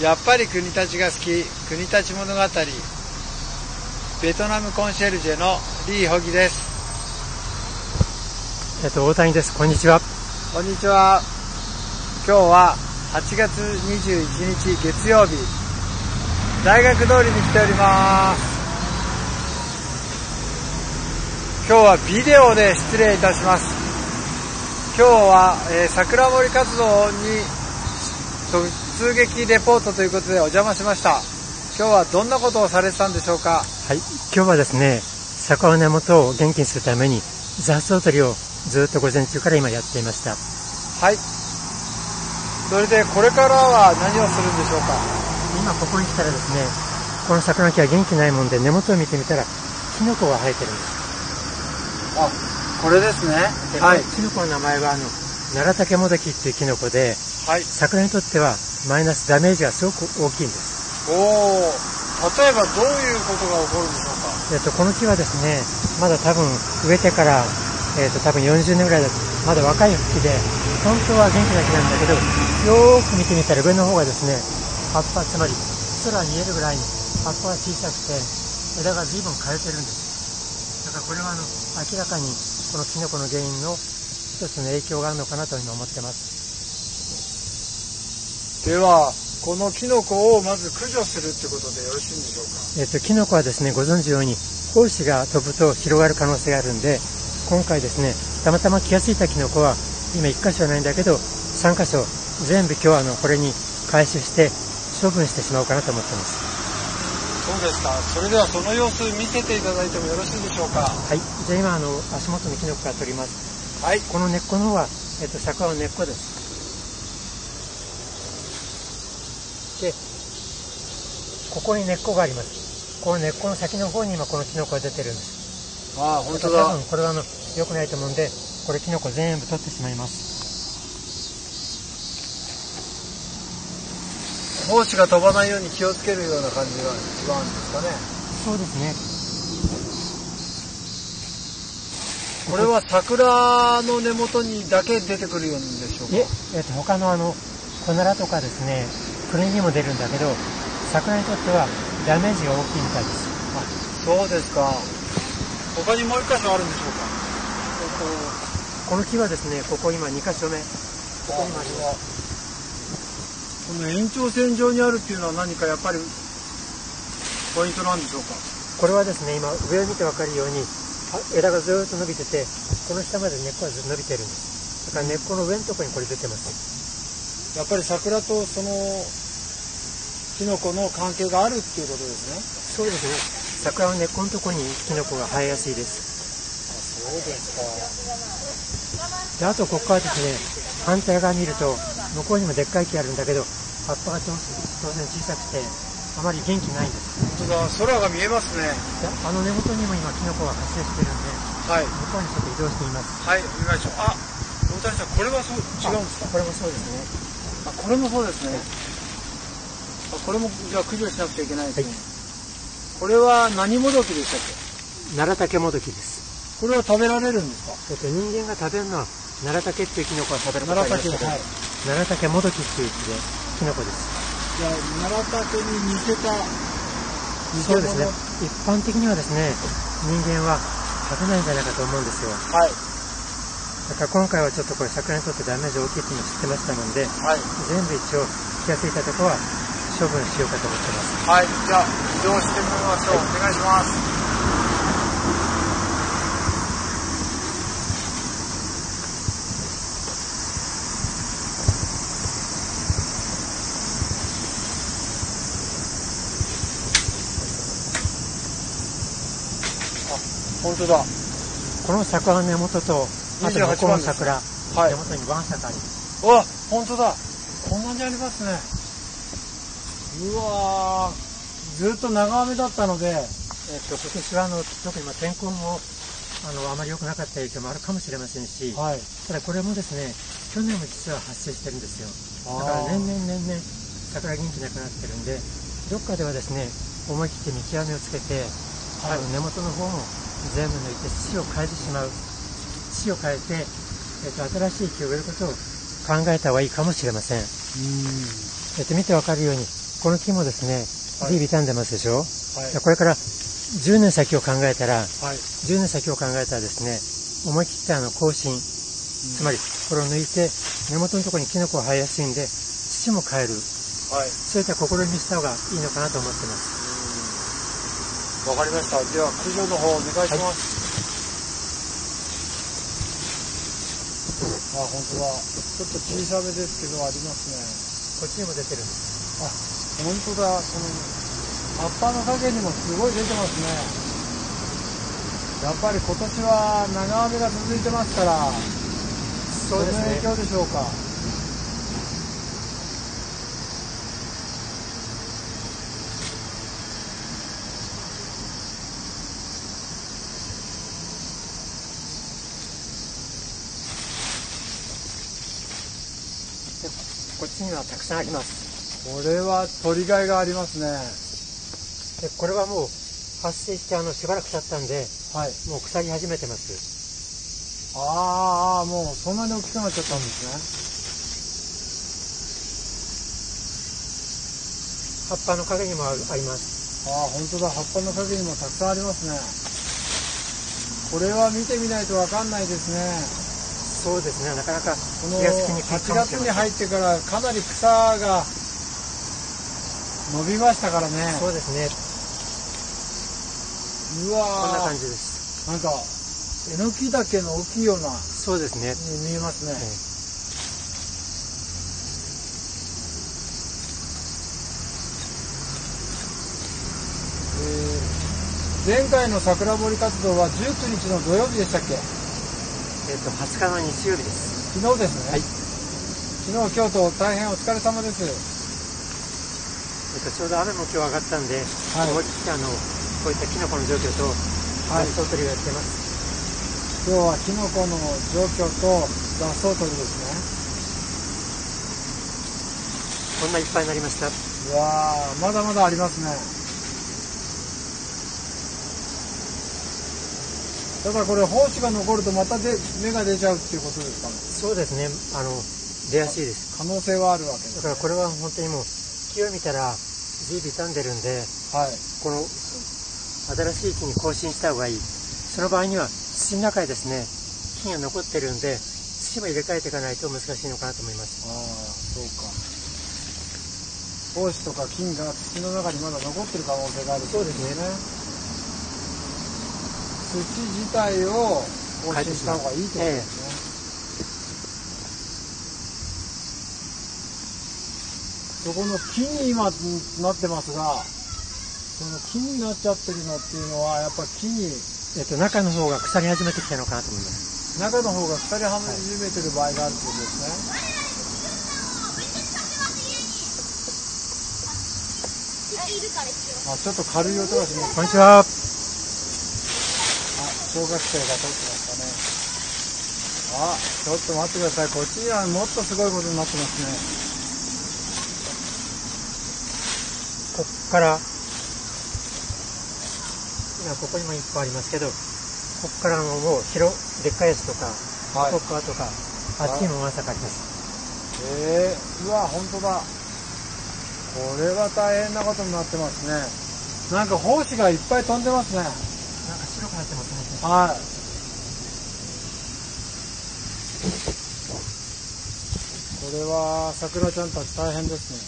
やっぱり国立が好き。国立物語。ベトナムコンシェルジェのリー・ホギです。えっと大谷です。こんにちは。こんにちは。今日は8月21日月曜日。大学通りに来ております。今日はビデオで失礼いたします。今日は、えー、桜森活動に突撃レポートということでお邪魔しました。今日はどんなことをされてたんでしょうか？はい。今日はですね桜の根元を元気にするために雑草取りをずっと午前中から今やっていました。はい。それでこれからは何をするんでしょうか？今ここに来たらですねこの桜の木は元気ないもんで根元を見てみたらキノコが生えてるんです。あ、これですね。はい。キノコの名前は、あの、奈良竹もどきっていうキノコで、はい。桜にとってはマイナスダメージがすごく大きいんです。おお。例えばどういうことが起こるんでしょうか？えっと、この木はですね、まだ多分植えてから、えっと、多分40年ぐらいだと、まだ若い木で、本当は元気な木なんだけど、よーく見てみたら上の方がですね、葉っぱ、つまり空見えるぐらいに葉っぱが小さくて、枝が随分枯れてるんです。からこれはあの明らかにこのキノコの原因の一つの影響があるのかなと今思ってますではこのキノコをまず駆除するってことでよろしいんでしょうか？えっとキノコはですねご存知のように胞子が飛ぶと広がる可能性があるんで今回ですねたまたま気が付いたキノコは今1箇所はないんだけど3箇所全部今日はあのこれに回収して処分してしまおうかなと思ってますそうですか。それではその様子見せていただいてもよろしいでしょうか？はい。じゃあ今あの足元のキノコから取ります。はい。この根っこの方はえっと桜の根っこです。で、ここに根っこがあります。この根っこの先の方に今このキノコが出てるんです。ああ、本当だ。多分これはあの良くないと思うんで、これキノコ全部取ってしまいます。胞子が飛ばないように気をつけるような感じが一番ですかねそうですねこれは桜の根元にだけ出てくるんでしょうか？え、えっと、他のあのコナラとかですねクレにも出るんだけど桜にとってはダメージが大きいみたいです。あそうですか。他にもう一箇所あるんでしょうか、えっと、この木はですねここ今2箇所目。ここにもありますこの延長線上にあるっていうのは何かやっぱりポイントなんでしょうか。これはですね今上を見て分かるように枝がずっと伸びててこの下まで根っこがずっと伸びてるんです。だから根っこの上のところにこれ出てます。やっぱり桜とそのキノコの関係があるっていうことですね。そうですね。桜は根っこのところにキノコが生えやすいです。あそうですか。であとここからですね反対側見ると向こうにもでっかい木あるんだけど葉っぱが当然小さくてあまり元気ないんです。本当だ。空が見えますね。あの根元にも今キノコが発生してるんで、はい、向こうにちょっと移動しています。はいお願いします。あ大谷さんこれはそう違うんですか？これもそうですね。あこれもそうですね。あこれもじゃあ駆除しなくちゃいけないですね、はい、これは何もどきでしたっけ？奈良竹もどきです。これは食べられるんですか？えっと人間が食べるのは奈良竹っていうキノコは食べることがありますけど、はい。奈良竹もどきっていうキノコです。じゃあ奈良竹に似せたそうですね一般的にはですね人間は食べないんじゃないかと思うんですよ。はい。だから今回はちょっとこれ桜にとってダメージ大きいっていうのを知ってましたので、はい、全部一応気が付いたところは処分しようかと思ってますはいじゃあ移動してみましょう、はい、お願いします本当だ。この桜の根元と、あとこの桜、はい、根元にワンサカあります。わ、本当だ。こんなにありますね。うわずっと長雨だったので、えっと、今年はあの、特にまあ天候も、あの、あまり良くなかった影響もあるかもしれませんし、はい、ただこれもですね、去年も実は発生してるんですよ。だから年々年々桜元気なくなってるんで、どっかではですね、思い切って見極めをつけて、はい、根元の方も全部抜いて土を変えてしまう。土を変えて、えーと、新しい木を植えることを考えた方がいいかもしれません。うん、えーと、見てわかるようにこの木もですね、はいビビ傷んでますでしょ、はい。これから10年先を考えたら、はい。10年先を考えたらですね、思い切ってあの更新、つまりこれを抜いて根元のところにキノコが生えやすいんで、土も変える。はい。そういった試みした方がいいのかなと思ってます。わかりました。では、駆除の方お願いします。あ、本当だ。ちょっと小さめですけど、ありますね。こっちにも出てるんです。あ、本当だ。この葉っぱの影にもすごい出てますね。やっぱり今年は長雨が続いてますから、そうです影。響でしょうか？こっちにはたくさんあります。これは取りがいがありますね。でこれはもう発生してあのしばらく経ったんで、はい。もう腐り始めてます。あーあー、もうそんなに大きくなっちゃったんですね。葉っぱの陰にもあります。ああ、本当だ。葉っぱの陰にもたくさんありますね。これは見てみないとわかんないですね。そうですね、なかなかこの気がつきにくい8かもしれません月に入ってからかなり草が伸びましたからね。そうですね、うこんなわ感じです。ーなんか、えのき岳の大きいような、そうですね。に見えますね。ええー前回の桜堀活動は19日の土曜日でしたっけ？えっ、と、20日の日曜日です。昨日ですね。はい昨日、今日と大変お疲れ様です。と、ちょうど雨も今日上がったんで、はい思い切ってあの、こういったキノコの状況と、はい雑草取りをやってます。今日はキノコの状況と雑草取りですこんないっぱいになりました？ね。うわー、まだまだありますね。ただこれ胞子が残るとまたで芽が出ちゃうっていうことですかね。そうですね、あの、出やすいです。可能性はあるわけです。だからこれは本当にもう、木を見たら、随分傷んでるんで、はい。この新しい木に更新した方がいい。その場合には土の中にですね、菌が残ってるんで、土も入れ替えていかないと難しいのかなと思います。ああ、そうか。胞子とか菌が土の中にまだ残ってる可能性があるそうですね。土自体を更新した方がいいってことですね。そこの木に今なってますが、その木になっちゃってるのっていうのは、やっぱ木に、えっと、中の方が腐り始めてきたのかなと思います。中の方が腐り始めてる場合があるってことですね。あ、ちょっと軽い音がします。こんにちは。あ、小学生が撮ってますかね。あ、ちょっと待ってください。こっちにはもっとすごいことになってますね。こっから、今ここにもいっぱいありますけど、こっからのもう広、でっかいやつとか、はいこっからとか、あっちにもまさかあります。えー、うわ、本当だ。これは大変なことになってますね。なんか胞子がいっぱい飛んでますね。なんか白くなってますね。はい。これは桜ちゃんたち大変ですね。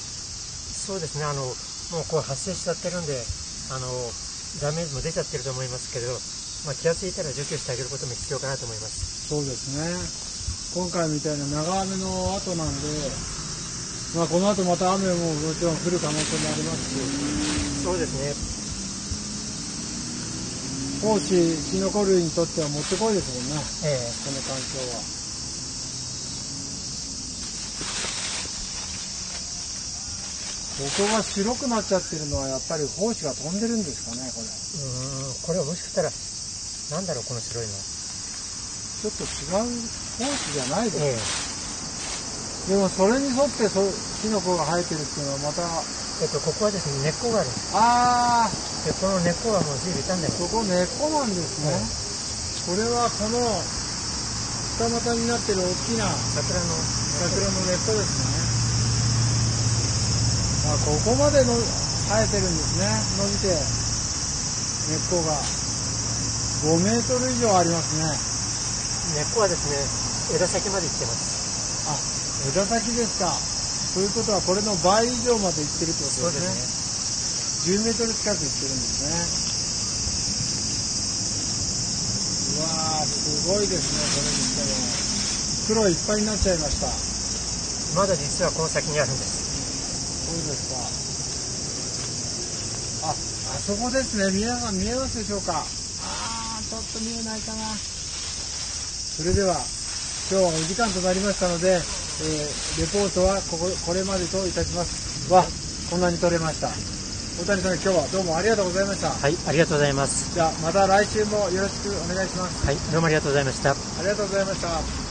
そうですね、あの、もうこう発生しちゃってるんで、あの、ダメージも出ちゃってると思いますけど、まあ、気がついたら除去してあげることも必要かなと思います。そうですね。今回みたいな長雨の後なんで、まあこの後また雨ももちろん降る可能性もありますし、そうですね。胞子、キノコ類にとってはもってこいですもんね、えこの環境は。ここが白くなっちゃってるのはやっぱり胞子が飛んでるんですかね、これ。えうーん、これはもしかしたら、なんだろう、この白いの。ちょっと違う胞子じゃないですえでもそれに沿ってそキノコが生えてるっていうのはまた、ええっと、ここはですね、根っこがあるんです。あで、この根っこはもう随分傷んでー、ます。そこ根っこなんですね。これはこの二股になってる大きな桜の、桜の根っこですね。あここまでの生えてるんですね。伸びて根っこが。5メートル以上ありますね。根っこはですね、枝先まで行ってます。あ枝先ですか。ということはこれの倍以上までいってるってことですね。10メートル近くいってるんですね。うわーすごいですねこれにしても黒いっぱいになっちゃいました。まだ実はこの先にあるんです。そうですか？あ、あそこですね。皆さん見えますでしょうか？あー、ちょっと見えないかな。それでは、今日はお時間となりましたので、えーレポートはここ、これまでといたします。わ、こんなに撮れました。大谷さん、今日はどうもありがとうございました。はい、ありがとうございます。じゃあ、また来週もよろしくお願いします。はい、どうもありがとうございました。ありがとうございました。